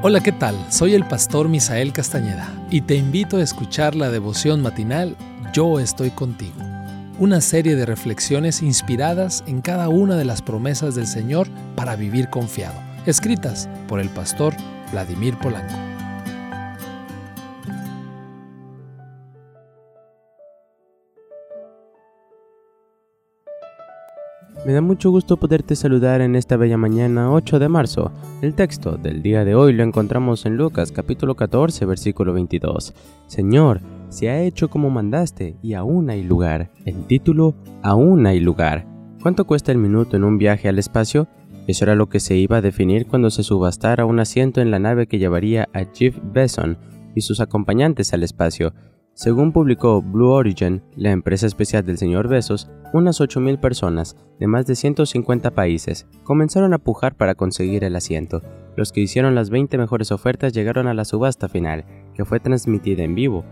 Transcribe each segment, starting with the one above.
Hola, ¿qué tal? Soy el pastor Misael Castañeda y te invito a escuchar la devoción matinal Yo estoy contigo, una serie de reflexiones inspiradas en cada una de las promesas del Señor para vivir confiado, escritas por el pastor Vladimir Polanco. Me da mucho gusto poderte saludar en esta bella mañana 8 de marzo. El texto del día de hoy lo encontramos en Lucas capítulo 14 versículo 22. Señor, se ha hecho como mandaste y aún hay lugar. El título, aún hay lugar. ¿Cuánto cuesta el minuto en un viaje al espacio? Eso era lo que se iba a definir cuando se subastara un asiento en la nave que llevaría a Jeff Bezos y sus acompañantes al espacio. Según publicó Blue Origin, la empresa especial del señor Besos, unas 8.000 personas de más de 150 países comenzaron a pujar para conseguir el asiento. Los que hicieron las 20 mejores ofertas llegaron a la subasta final, que fue transmitida en vivo.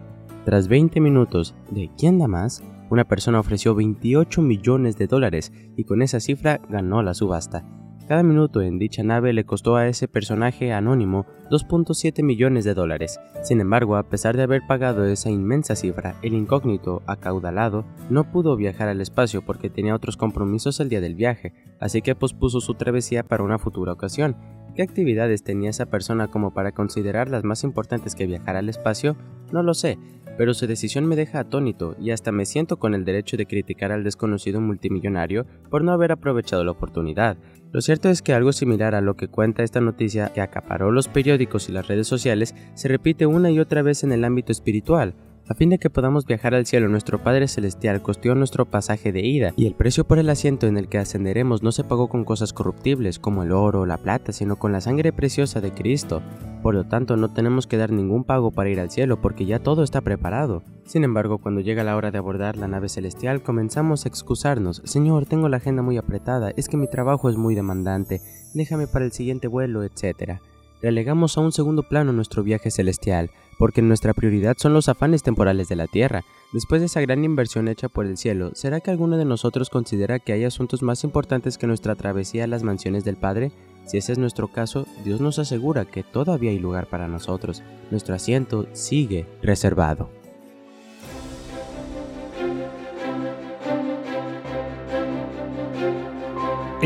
Tras 20 minutos de ¿quién da más?, una persona ofreció 28 millones de dólares y con esa cifra ganó la subasta. Cada minuto en dicha nave le costó a ese personaje anónimo 2.7 millones de dólares. Sin embargo, a pesar de haber pagado esa inmensa cifra, el incógnito, acaudalado, no pudo viajar al espacio porque tenía otros compromisos el día del viaje, así que pospuso su travesía para una futura ocasión. ¿Qué actividades tenía esa persona como para considerar las más importantes que viajar al espacio? No lo sé, pero su decisión me deja atónito y hasta me siento con el derecho de criticar al desconocido multimillonario por no haber aprovechado la oportunidad. Lo cierto es que algo similar a lo que cuenta esta noticia que acaparó los periódicos y las redes sociales se repite una y otra vez en el ámbito espiritual. A fin de que podamos viajar al cielo, nuestro Padre Celestial costeó nuestro pasaje de ida, y el precio por el asiento en el que ascenderemos no se pagó con cosas corruptibles como el oro o la plata, sino con la sangre preciosa de Cristo. Por lo tanto, no tenemos que dar ningún pago para ir al cielo porque ya todo está preparado. Sin embargo, cuando llega la hora de abordar la nave celestial, comenzamos a excusarnos. Señor, tengo la agenda muy apretada, es que mi trabajo es muy demandante, déjame para el siguiente vuelo, etc relegamos a un segundo plano nuestro viaje celestial, porque nuestra prioridad son los afanes temporales de la tierra. Después de esa gran inversión hecha por el cielo, ¿será que alguno de nosotros considera que hay asuntos más importantes que nuestra travesía a las mansiones del Padre? Si ese es nuestro caso, Dios nos asegura que todavía hay lugar para nosotros. Nuestro asiento sigue reservado.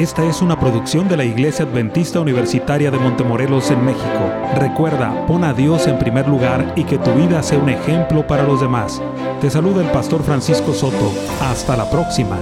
Esta es una producción de la Iglesia Adventista Universitaria de Montemorelos en México. Recuerda, pon a Dios en primer lugar y que tu vida sea un ejemplo para los demás. Te saluda el pastor Francisco Soto. Hasta la próxima.